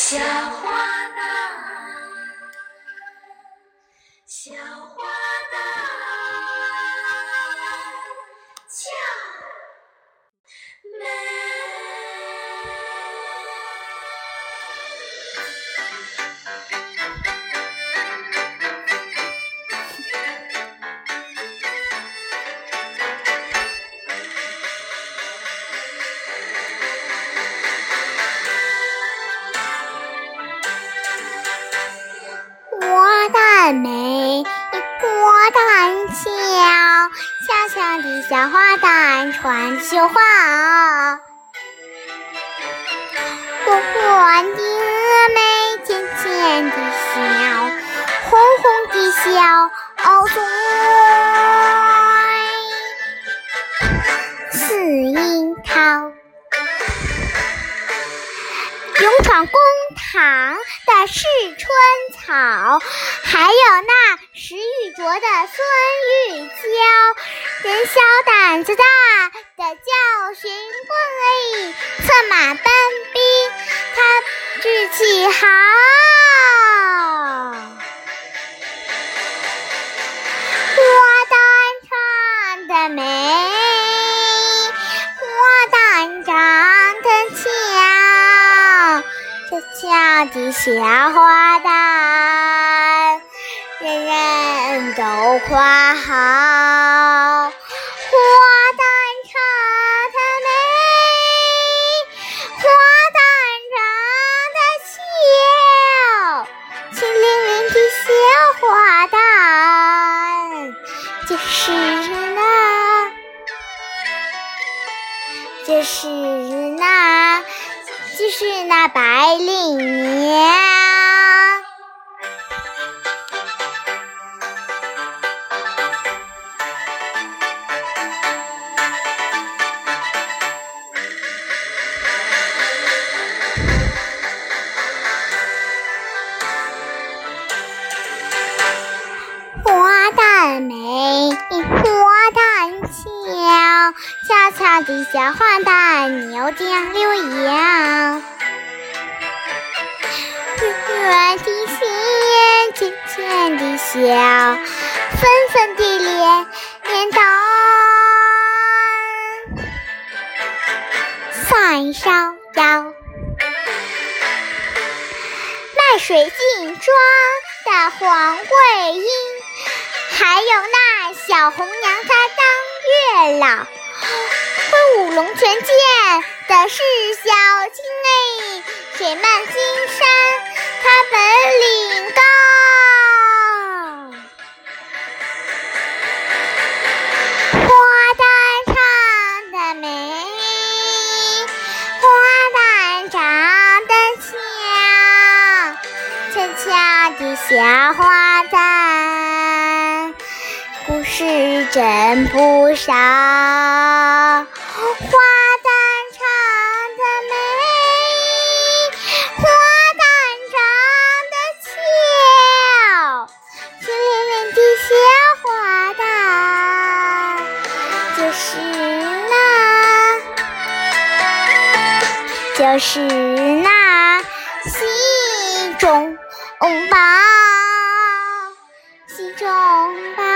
小花美，花旦俏，俏俏的小花旦穿绣花。弯弯的峨眉，尖尖的笑，红红的小嘴，似樱桃。闯公堂的是春草，还有那识玉镯的孙玉娇。人小胆子大的叫荀贵，策马奔兵他志气好。花旦唱得美，的小花旦，人人都夸好。花旦长得美，花旦长得俏，清灵灵的小花旦，就是那，就是那，就是那白领娘。花旦美，的小花旦扭缰溜缰。圆圆的心，浅浅的笑，粉粉的脸，脸蛋赛逍遥。卖水镜妆的黄桂英，还有那小红娘她当月老，舞龙泉剑的是小青哎，水漫金山她本领高。花旦唱得美，花旦长得俏，俏俏的小花旦，故事真不少。就是那心中宝，心中宝。